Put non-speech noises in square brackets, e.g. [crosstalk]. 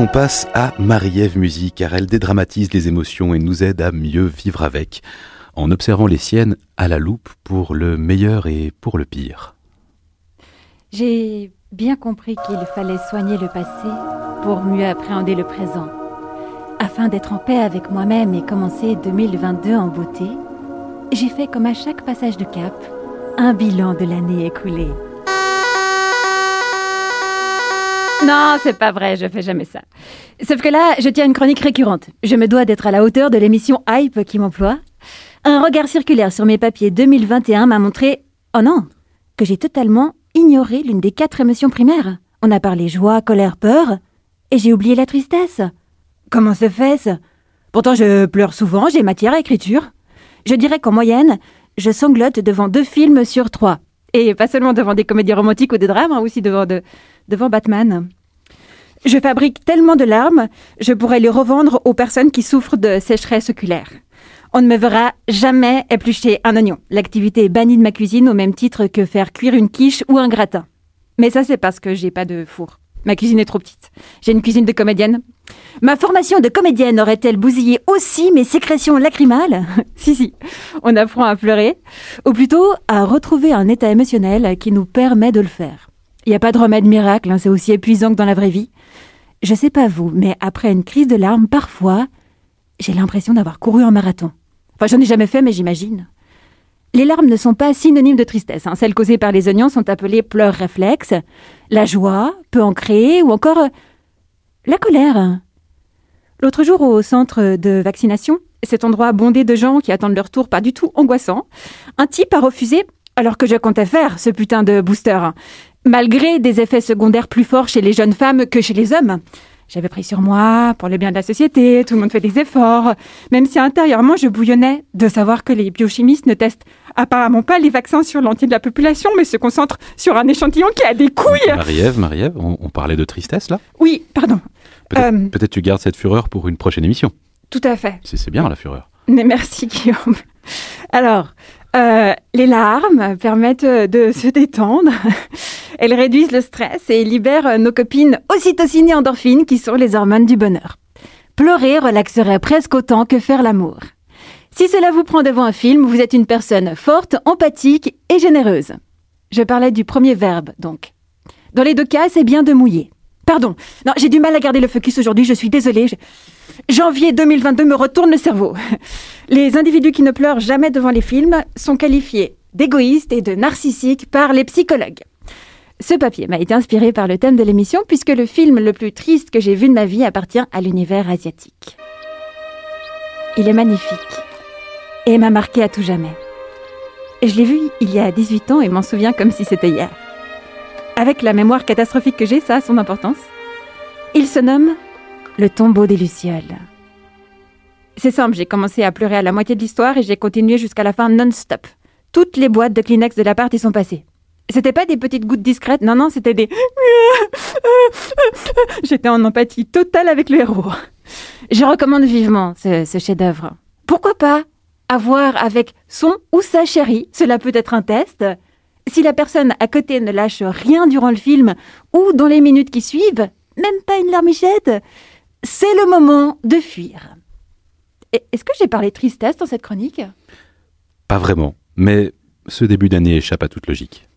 On passe à Marie-Ève Musique car elle dédramatise les émotions et nous aide à mieux vivre avec, en observant les siennes à la loupe pour le meilleur et pour le pire. J'ai bien compris qu'il fallait soigner le passé pour mieux appréhender le présent. Afin d'être en paix avec moi-même et commencer 2022 en beauté, j'ai fait comme à chaque passage de cap, un bilan de l'année écoulée. Non, c'est pas vrai, je fais jamais ça. Sauf que là, je tiens une chronique récurrente. Je me dois d'être à la hauteur de l'émission Hype qui m'emploie. Un regard circulaire sur mes papiers 2021 m'a montré, oh non, que j'ai totalement ignoré l'une des quatre émotions primaires. On a parlé joie, colère, peur, et j'ai oublié la tristesse. Comment se fait-ce? Pourtant, je pleure souvent, j'ai matière à écriture. Je dirais qu'en moyenne, je sanglote devant deux films sur trois. Et pas seulement devant des comédies romantiques ou des drames, hein, aussi devant, de, devant Batman. Je fabrique tellement de larmes, je pourrais les revendre aux personnes qui souffrent de sécheresse oculaire. On ne me verra jamais éplucher un oignon. L'activité est bannie de ma cuisine au même titre que faire cuire une quiche ou un gratin. Mais ça, c'est parce que j'ai pas de four. Ma cuisine est trop petite. J'ai une cuisine de comédienne. Ma formation de comédienne aurait-elle bousillé aussi mes sécrétions lacrymales [laughs] Si, si. On apprend à pleurer, ou plutôt à retrouver un état émotionnel qui nous permet de le faire. Il n'y a pas de remède miracle, hein, c'est aussi épuisant que dans la vraie vie. Je sais pas vous, mais après une crise de larmes, parfois, j'ai l'impression d'avoir couru en marathon. Enfin, j'en ai jamais fait, mais j'imagine. Les larmes ne sont pas synonymes de tristesse. Hein. Celles causées par les oignons sont appelées pleurs réflexes. La joie peut en créer, ou encore euh, la colère. L'autre jour, au centre de vaccination, cet endroit bondé de gens qui attendent leur tour pas du tout angoissant, un type a refusé alors que je comptais faire ce putain de booster, malgré des effets secondaires plus forts chez les jeunes femmes que chez les hommes. J'avais pris sur moi pour le bien de la société, tout le monde fait des efforts, même si intérieurement je bouillonnais de savoir que les biochimistes ne testent apparemment pas les vaccins sur l'entier de la population, mais se concentrent sur un échantillon qui a des couilles. Marie-Ève, Marie-Ève, on, parlait de tristesse là? Oui, pardon. Euh, peut-être tu gardes cette fureur pour une prochaine émission. Tout à fait. C'est bien la fureur. Mais merci Guillaume. Alors, euh, les larmes permettent de [laughs] se détendre. Elles réduisent le stress et libèrent nos copines ocytocine et endorphines qui sont les hormones du bonheur. Pleurer relaxerait presque autant que faire l'amour. Si cela vous prend devant un film, vous êtes une personne forte, empathique et généreuse. Je parlais du premier verbe, donc. Dans les deux cas, c'est bien de mouiller. Pardon. Non, j'ai du mal à garder le focus aujourd'hui, je suis désolée. Janvier 2022 me retourne le cerveau. Les individus qui ne pleurent jamais devant les films sont qualifiés d'égoïstes et de narcissiques par les psychologues. Ce papier m'a été inspiré par le thème de l'émission puisque le film le plus triste que j'ai vu de ma vie appartient à l'univers asiatique. Il est magnifique et m'a marqué à tout jamais. Je l'ai vu il y a 18 ans et m'en souviens comme si c'était hier. Avec la mémoire catastrophique que j'ai, ça a son importance. Il se nomme Le tombeau des Lucioles. C'est simple, j'ai commencé à pleurer à la moitié de l'histoire et j'ai continué jusqu'à la fin non-stop. Toutes les boîtes de Kleenex de l'appart y sont passées. C'était pas des petites gouttes discrètes, non, non, c'était des... [laughs] J'étais en empathie totale avec le héros. Je recommande vivement ce, ce chef-d'œuvre. Pourquoi pas avoir avec son ou sa chérie, cela peut être un test, si la personne à côté ne lâche rien durant le film ou dans les minutes qui suivent, même pas une larmichette, c'est le moment de fuir. Est-ce que j'ai parlé tristesse dans cette chronique? Pas vraiment, mais ce début d'année échappe à toute logique.